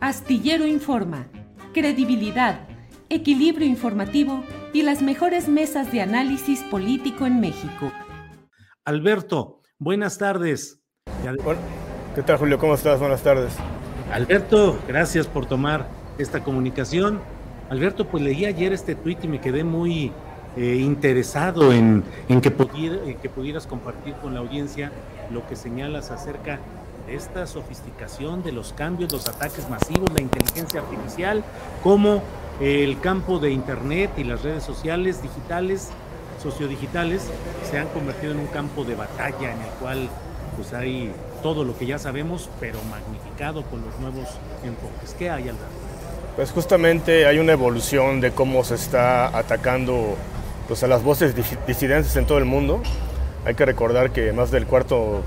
Astillero Informa, credibilidad, equilibrio informativo y las mejores mesas de análisis político en México. Alberto, buenas tardes. ¿Qué tal, Julio? ¿Cómo estás? Buenas tardes. Alberto, gracias por tomar esta comunicación. Alberto, pues leí ayer este tuit y me quedé muy eh, interesado en, en, que en que pudieras compartir con la audiencia lo que señalas acerca de esta sofisticación de los cambios, los ataques masivos, la inteligencia artificial, cómo el campo de Internet y las redes sociales digitales, sociodigitales, se han convertido en un campo de batalla en el cual pues hay todo lo que ya sabemos, pero magnificado con los nuevos enfoques. ¿Qué hay, Alberto? Pues justamente hay una evolución de cómo se está atacando pues, a las voces disidentes en todo el mundo. Hay que recordar que más del cuarto,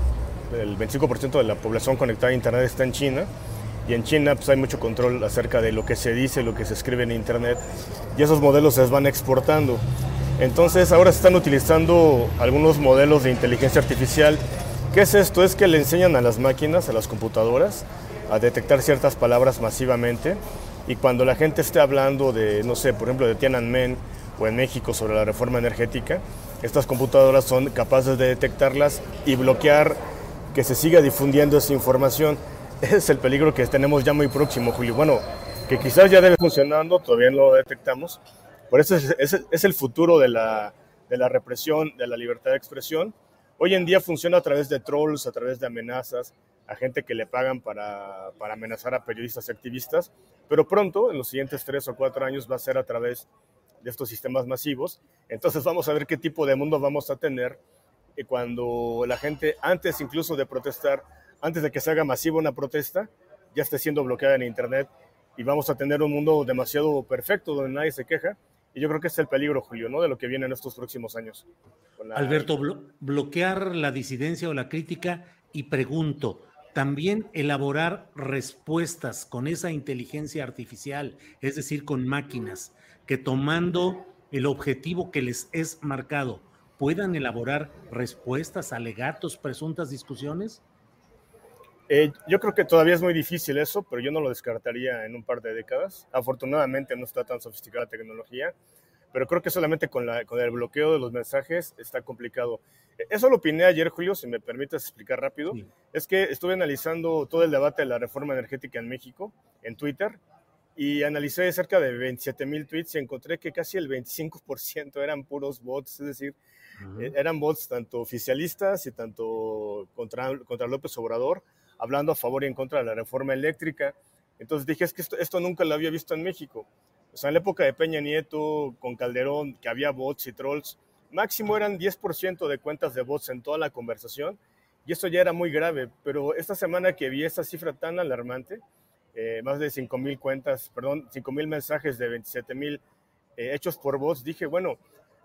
el 25% de la población conectada a Internet está en China. Y en China pues, hay mucho control acerca de lo que se dice, lo que se escribe en Internet. Y esos modelos se van exportando. Entonces ahora se están utilizando algunos modelos de inteligencia artificial ¿Qué es esto? Es que le enseñan a las máquinas, a las computadoras, a detectar ciertas palabras masivamente y cuando la gente esté hablando de, no sé, por ejemplo, de Tiananmen o en México sobre la reforma energética, estas computadoras son capaces de detectarlas y bloquear que se siga difundiendo esa información. Ese es el peligro que tenemos ya muy próximo, Julio. Bueno, que quizás ya debe funcionando, todavía no lo detectamos. Por eso es, es, es el futuro de la, de la represión, de la libertad de expresión Hoy en día funciona a través de trolls, a través de amenazas, a gente que le pagan para, para, amenazar a periodistas y activistas, pero pronto, en los siguientes tres o cuatro años, va a ser a través de estos sistemas masivos. Entonces vamos a ver qué tipo de mundo vamos a tener y cuando la gente, antes incluso de protestar, antes de que se haga masiva una protesta, ya esté siendo bloqueada en Internet y vamos a tener un mundo demasiado perfecto donde nadie se queja. Y yo creo que es el peligro, Julio, ¿no? de lo que viene en estos próximos años. La... Alberto, blo bloquear la disidencia o la crítica y pregunto, también elaborar respuestas con esa inteligencia artificial, es decir, con máquinas, que tomando el objetivo que les es marcado, puedan elaborar respuestas, alegatos, presuntas discusiones? Eh, yo creo que todavía es muy difícil eso, pero yo no lo descartaría en un par de décadas. Afortunadamente no está tan sofisticada la tecnología pero creo que solamente con, la, con el bloqueo de los mensajes está complicado. Eso lo opiné ayer, Julio, si me permites explicar rápido. Sí. Es que estuve analizando todo el debate de la reforma energética en México, en Twitter, y analicé cerca de 27 mil tweets y encontré que casi el 25% eran puros bots, es decir, uh -huh. eran bots tanto oficialistas y tanto contra, contra López Obrador, hablando a favor y en contra de la reforma eléctrica. Entonces dije, es que esto, esto nunca lo había visto en México. O sea, en la época de Peña Nieto, con Calderón, que había bots y trolls, máximo eran 10% de cuentas de bots en toda la conversación, y eso ya era muy grave. Pero esta semana que vi esa cifra tan alarmante, eh, más de 5 mil cuentas, perdón, 5 mil mensajes de 27 mil eh, hechos por bots, dije, bueno,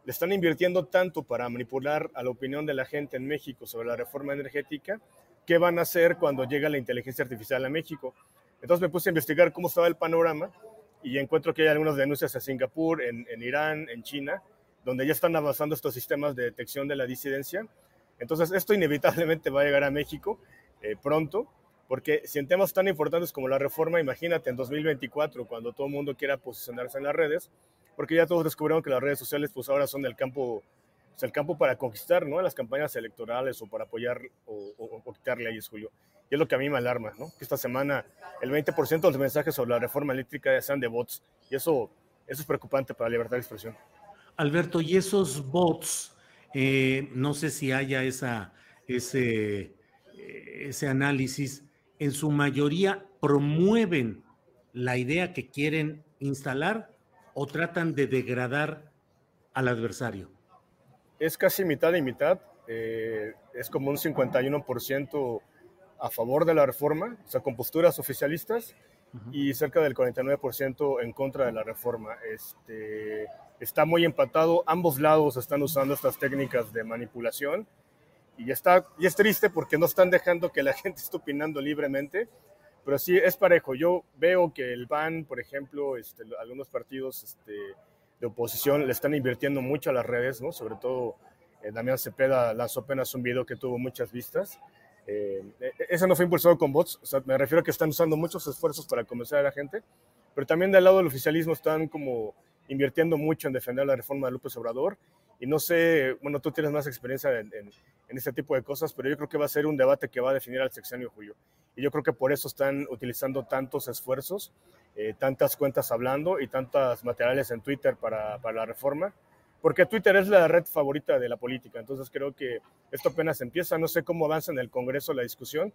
le están invirtiendo tanto para manipular a la opinión de la gente en México sobre la reforma energética, ¿qué van a hacer cuando llega la inteligencia artificial a México? Entonces me puse a investigar cómo estaba el panorama y encuentro que hay algunas denuncias a Singapur, en, Irán, en China, donde ya están avanzando estos sistemas de detección de la disidencia. Entonces, esto inevitablemente va a llegar a México eh, pronto Porque si en temas tan importantes como la reforma, imagínate en 2024, cuando todo el mundo quiera posicionarse en las redes, porque ya todos descubrieron que las redes sociales pues ahora son el campo, pues, el campo para conquistar, ¿no? Las campañas electorales o para apoyar o, o, o quitar leyes, Julio. Y es lo que a mí me alarma, ¿no? Que esta semana el 20% de los mensajes sobre la reforma eléctrica sean de bots. Y eso, eso es preocupante para la libertad de expresión. Alberto, y esos bots, eh, no sé si haya esa, ese, ese análisis, en su mayoría promueven la idea que quieren instalar o tratan de degradar al adversario? Es casi mitad y mitad. Eh, es como un 51% a favor de la reforma, o sea, con posturas oficialistas, uh -huh. y cerca del 49% en contra de la reforma. Este, está muy empatado, ambos lados están usando estas técnicas de manipulación y, está, y es triste porque no están dejando que la gente esté opinando libremente, pero sí es parejo. Yo veo que el PAN, por ejemplo, este, algunos partidos este, de oposición le están invirtiendo mucho a las redes, ¿no? sobre todo eh, Damián Cepeda lanzó apenas un video que tuvo muchas vistas. Eh, ese no fue impulsado con bots, o sea, me refiero a que están usando muchos esfuerzos para convencer a la gente, pero también del lado del oficialismo están como invirtiendo mucho en defender la reforma de López Obrador. Y no sé, bueno, tú tienes más experiencia en, en, en, este tipo de cosas, pero yo creo que va a ser un debate que va a definir al sexenio Julio. Y yo creo que por eso están utilizando tantos esfuerzos, eh, tantas cuentas hablando y tantos materiales en Twitter para, para la reforma, porque Twitter es la red favorita de la política. Entonces creo que esto apenas empieza. No sé cómo avanza en el Congreso la discusión,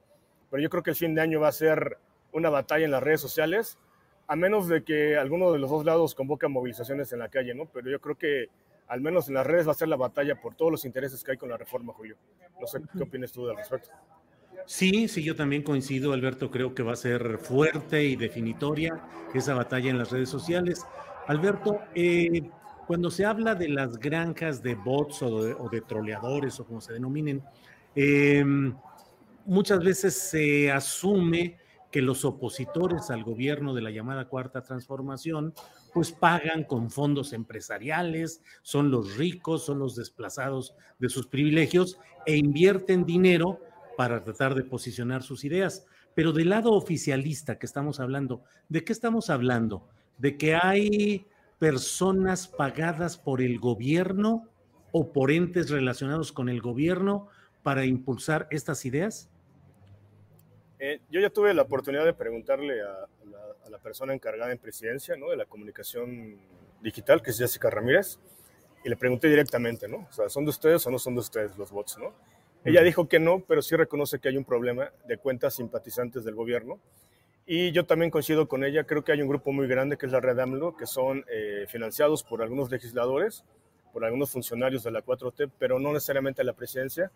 pero yo creo que el fin de año va a ser una batalla en las redes sociales, a menos de que alguno de los dos lados convoque movilizaciones en la calle, ¿no? Pero yo creo que al menos en las redes va a ser la batalla por todos los intereses que hay con la reforma, Julio. No sé qué opinas tú al respecto. Sí, sí, yo también coincido, Alberto, creo que va a ser fuerte y definitoria esa batalla en las redes sociales. Alberto, eh, cuando se habla de las granjas de bots o de, o de troleadores o como se denominen, eh, muchas veces se asume que los opositores al gobierno de la llamada Cuarta Transformación pues pagan con fondos empresariales, son los ricos, son los desplazados de sus privilegios e invierten dinero para tratar de posicionar sus ideas. Pero del lado oficialista que estamos hablando, ¿de qué estamos hablando? ¿De que hay personas pagadas por el gobierno o por entes relacionados con el gobierno para impulsar estas ideas? Eh, yo ya tuve la oportunidad de preguntarle a, a, la, a, la, persona encargada en presidencia ¿no? de la comunicación digital, que es Jessica Ramírez, y le pregunté directamente, ¿no? O sea, ¿son de ustedes o no son de ustedes los bots, no? Ella dijo que no, pero sí reconoce que hay un problema de cuentas simpatizantes del gobierno. Y yo también coincido con ella, creo que hay un grupo muy grande que es la Red AMLO, que son eh, financiados por algunos legisladores, por algunos funcionarios de la 4T, pero no necesariamente la presidencia.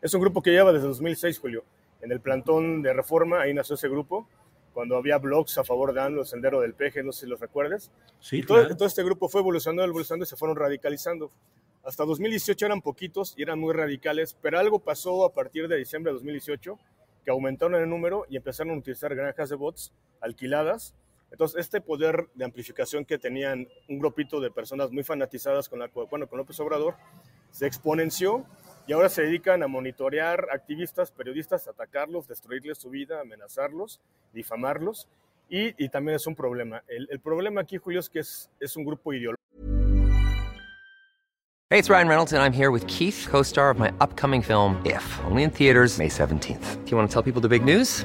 Es un grupo que lleva desde 2006, Julio. En el plantón de reforma, ahí nació ese grupo, cuando había blogs a favor de AMLO, Sendero del Peje, no sé si los recuerdes. Sí, todo, todo este grupo fue evolucionando, evolucionando y se fueron radicalizando. Hasta 2018 eran poquitos y eran muy radicales, pero algo pasó a partir de diciembre de 2018 que aumentaron el número y empezaron a utilizar granjas de bots alquiladas. Entonces, este poder de amplificación que tenían un grupito de personas muy fanatizadas con, la, bueno, con López Obrador se exponenció y ahora se dedican a monitorear activistas, periodistas, atacarlos, destruirles su vida, amenazarlos, difamarlos. Y, y también es un problema. El, problema aquí, Julio, es que es, es un grupo ideológico. Hey, it's Ryan Reynolds, and I'm here with Keith, co star of my upcoming film, If, only in theaters, May 17th. Do you want to tell people the big news?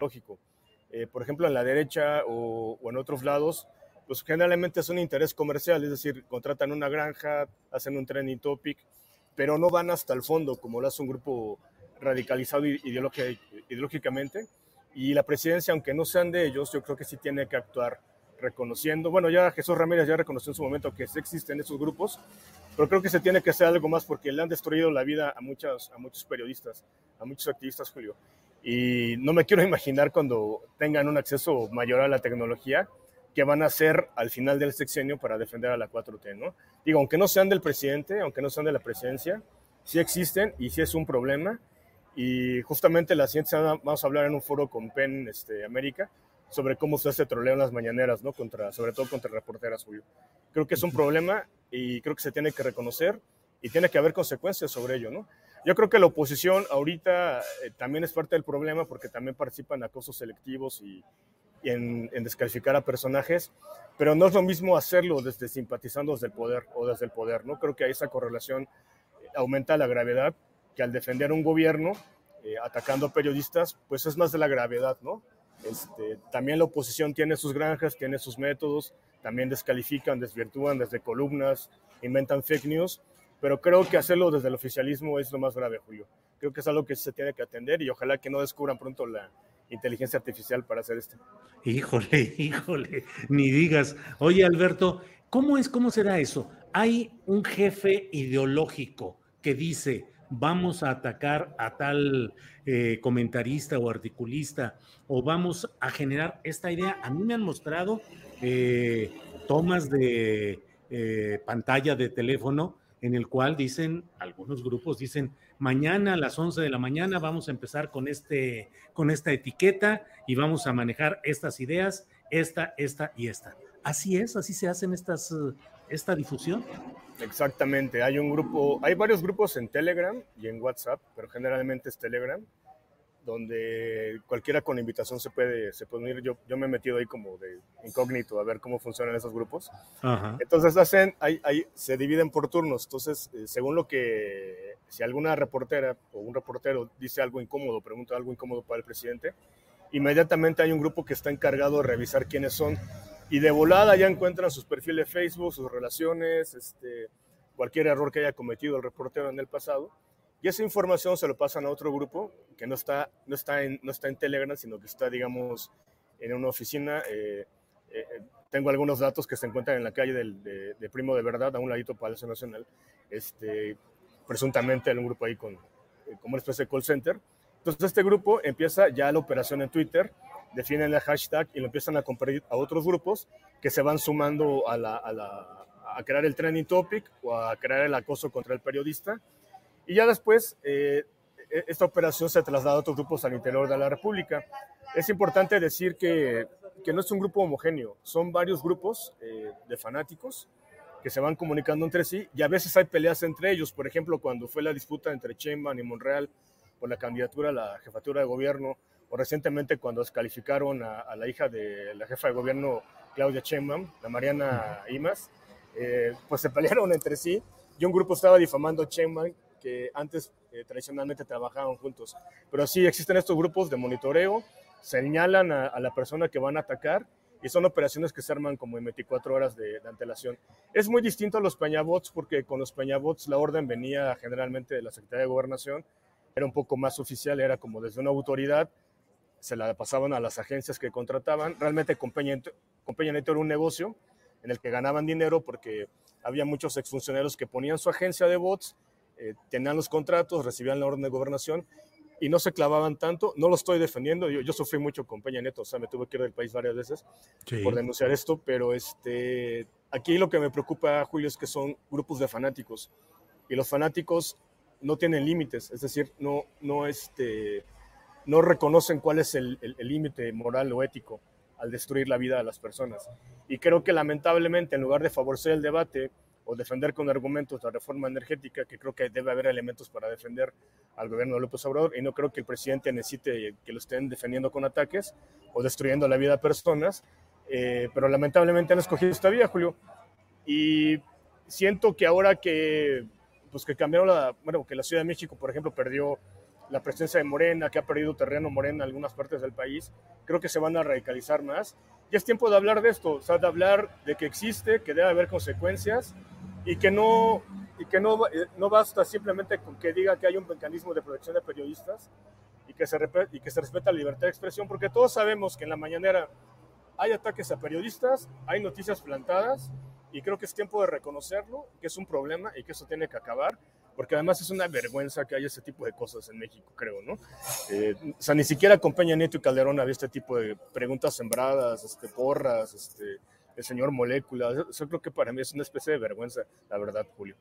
Lógico. Eh, por ejemplo, en la derecha o, o, en otros lados, pues generalmente es un interés comercial, es decir, contratan una granja, hacen un trending topic, pero no van hasta el fondo como lo hace un grupo radicalizado ideológicamente. Y la presidencia, aunque no sean de ellos, yo creo que sí tiene que actuar reconociendo, bueno, ya Jesús Ramírez ya reconoció en su momento que existen esos grupos, pero creo que se tiene que hacer algo más porque le han destruido la vida a, muchas, a muchos periodistas, a muchos activistas, Julio. Y no me quiero imaginar cuando tengan un acceso mayor a la tecnología, que van a hacer al final del sexenio para defender a la 4T, ¿no? Digo, aunque no sean del presidente, aunque no sean de la presidencia, sí existen y sí es un problema. Y justamente la siguiente semana vamos a hablar en un foro con PEN este, América sobre cómo se hace troleo en las mañaneras, ¿no? Contra, sobre todo contra reporteras, Julio. Creo que es un problema y creo que se tiene que reconocer y tiene que haber consecuencias sobre ello, ¿no? Yo creo que la oposición ahorita eh, también es parte del problema porque también participa en acosos selectivos y, en, descalificar a personajes, pero no es lo mismo hacerlo desde simpatizando desde el poder o desde el poder, ¿no? Creo que esa correlación eh, aumenta la gravedad que al defender un gobierno eh, atacando periodistas, pues es más de la gravedad, ¿no? Este, también la oposición tiene sus granjas, tiene sus métodos, también descalifican, desvirtúan desde columnas, inventan fake news, pero creo que hacerlo desde el oficialismo es lo más grave, Julio. Creo que es algo que se tiene que atender y ojalá que no descubran pronto la inteligencia artificial para hacer esto. Híjole, híjole, ni digas. Oye, Alberto, ¿cómo es, cómo será eso? Hay un jefe ideológico que dice, vamos a atacar a tal eh, comentarista o articulista, o vamos a generar esta idea. A mí me han mostrado eh, tomas de eh, pantalla de teléfono en el cual dicen, algunos grupos dicen, mañana a las 11 de la mañana vamos a empezar con, este, con esta etiqueta y vamos a manejar estas ideas, esta, esta y esta. Así es, así se hacen estas, esta difusión. Exactamente, hay un grupo, hay varios grupos en Telegram y en WhatsApp, pero generalmente es Telegram, donde cualquiera con invitación se puede, se puede unir. Yo, yo me he metido ahí como de incógnito a ver cómo funcionan esos grupos. Entonces hacen, hay, hay, se dividen por turnos. Entonces, eh, según lo que, si alguna reportera o un reportero dice algo incómodo, pregunta algo incómodo para el presidente, inmediatamente hay un grupo que está encargado de revisar quiénes son y de volada ya encuentran sus perfiles de Facebook, sus relaciones, este, cualquier error que haya cometido el reportero en el pasado y esa información se lo pasan a otro grupo que no está, no está, en, no está en Telegram, sino que está, digamos, en una oficina. Eh, eh, tengo algunos datos que se encuentran en la calle del, de, Primo de Verdad, a un ladito Palacio Nacional, este, presuntamente en un grupo ahí con, eh, como una especie de call center. Entonces este grupo empieza ya la operación en Twitter, definen el hashtag y lo empiezan a compartir a otros grupos que se van sumando a, la, a, la, a crear el trending topic o a crear el acoso contra el periodista y ya después, eh, e-, esta operación se traslada a otros grupos al interior de la República. Es importante decir que, que no es un grupo homogéneo, son varios grupos eh, de fanáticos que se van comunicando entre sí y a veces hay peleas entre ellos. Por ejemplo, cuando fue la disputa entre Sheinbaum y Monreal por la candidatura a la jefatura de gobierno, o recientemente cuando descalificaron a, la hija de la jefa de gobierno, Claudia Sheinbaum, la Mariana Imas, eh, pues se pelearon entre sí y un grupo estaba difamando a Sheinbaum que antes eh, tradicionalmente trabajaban juntos. Pero sí existen estos grupos de monitoreo, señalan a, la persona que van a atacar y son operaciones que se arman como en 24 horas de, antelación. Es muy distinto a los peñabots porque con los peñabots la orden venía generalmente de la Secretaría de Gobernación, era un poco más oficial, era como desde una autoridad, se la pasaban a las agencias que contrataban. Realmente con Peña, con Peña Nieto era un negocio en el que ganaban dinero porque había muchos exfuncionarios que ponían su agencia de bots eh, tenían los contratos, recibían la orden de gobernación y no se clavaban tanto. No lo estoy defendiendo, yo, yo sufrí mucho con Peña Neto, o sea, me tuve que ir del país varias veces por denunciar esto, pero este, aquí lo que me preocupa, Julio, es que son grupos de fanáticos y los fanáticos no tienen límites, es decir, no, no, este, no reconocen cuál es el límite moral o ético al destruir la vida de las personas. Y creo que lamentablemente, en lugar de favorecer el debate, o defender con argumentos la reforma energética, que creo que debe haber elementos para defender al gobierno de López Obrador, y no creo que el presidente necesite que lo estén defendiendo con ataques o destruyendo la vida de personas, eh, pero lamentablemente han escogido esta vía, Julio. Y siento que ahora que, pues que cambiaron la, bueno, que la Ciudad de México, por ejemplo, perdió la presencia de Morena, que ha perdido terreno Morena en algunas partes del país, creo que se van a radicalizar más. Y es tiempo de hablar de esto, o sea, de hablar de que existe, que debe haber consecuencias y que no, y que no, eh, no basta simplemente con que diga que hay un mecanismo de protección de periodistas y que, se, y que se respeta la libertad de expresión, porque todos sabemos que en la mañanera hay ataques a periodistas, hay noticias plantadas y creo que es tiempo de reconocerlo, que es un problema y que eso tiene que acabar porque además es una vergüenza que haya ese tipo de cosas en México, creo, ¿no? Eh, o sea, ni siquiera con Peña Nieto y Calderón había este tipo de preguntas sembradas, este, porras, este, el señor Molécula. Eso creo que para mí es una especie de vergüenza, la verdad, Julio.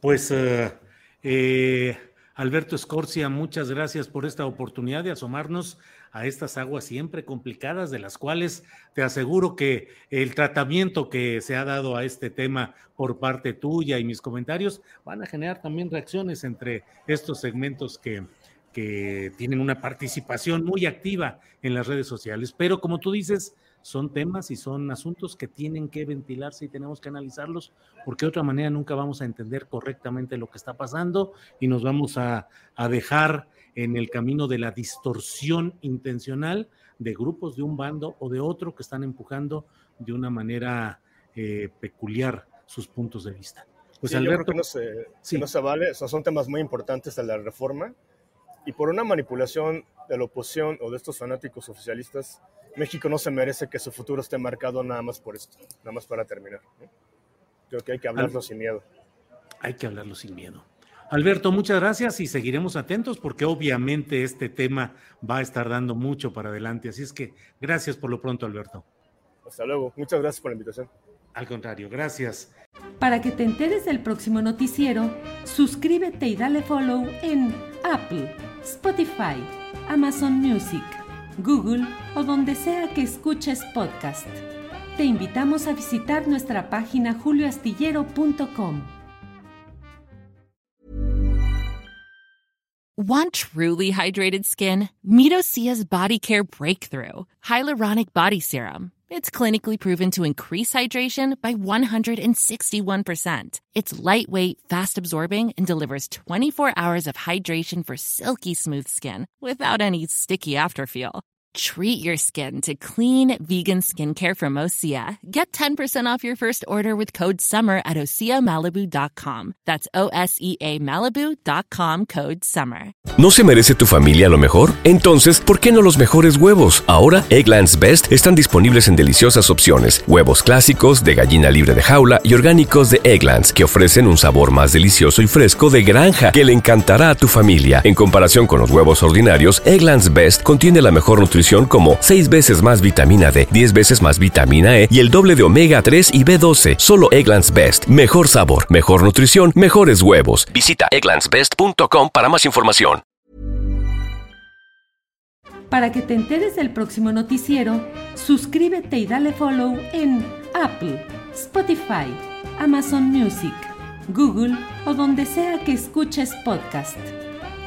Pues eh, eh, Alberto Escorcia, muchas gracias por esta oportunidad de asomarnos a estas aguas siempre complicadas, de las cuales te aseguro que el tratamiento que se ha dado a este tema por parte tuya y mis comentarios van a generar también reacciones entre estos segmentos que, que tienen una participación muy activa en las redes sociales. Pero como tú dices, son temas y son asuntos que tienen que ventilarse y tenemos que analizarlos, porque de otra manera nunca vamos a entender correctamente lo que está pasando y nos vamos a, dejar en el camino de la distorsión intencional de grupos de un bando o de otro que están empujando de una manera eh, peculiar sus puntos de vista. Pues Alberto, no se, no se vale, son temas muy importantes de la reforma y por una manipulación de la oposición o de estos fanáticos oficialistas México no se merece que su futuro esté marcado nada más por esto, nada más para terminar. Creo que hay que hablarlo sin miedo. Hay que hablarlo sin miedo. Alberto, muchas gracias y seguiremos atentos porque obviamente este tema va a estar dando mucho para adelante. Así es que gracias por lo pronto, Alberto. Hasta luego. Muchas gracias por la invitación. Al contrario, gracias. Para que te enteres del próximo noticiero, suscríbete y dale follow en Apple, Spotify, Amazon Music Google o donde sea que escuches podcast. Te invitamos a visitar nuestra página julioastillero.com. Want truly hydrated skin? Midosia's Body Care Breakthrough Hyaluronic Body Serum. It's clinically proven to increase hydration by 161%. It's lightweight, fast absorbing, and delivers 24 hours of hydration for silky smooth skin without any sticky afterfeel. Treat your skin to clean vegan skincare from Osea. Get 10% off your first order with code SUMMER at OseaMalibu.com. That's O S E A Malibu.com code SUMMER. ¿No se merece tu familia lo mejor? Entonces, ¿por qué no los mejores huevos? Ahora, Egglands Best están disponibles en deliciosas opciones: huevos clásicos, de gallina libre de jaula y orgánicos de Egglands, que ofrecen un sabor más delicioso y fresco de granja que le encantará a tu familia. En comparación con los huevos ordinarios, Egglands Best contiene la mejor como 6 veces más vitamina D, 10 veces más vitamina E y el doble de omega 3 y B12. Solo Egglands Best. Mejor sabor, mejor nutrición, mejores huevos. Visita egglandsbest.com para más información. Para que te enteres del próximo noticiero, suscríbete y dale follow en Apple, Spotify, Amazon Music, Google o donde sea que escuches podcast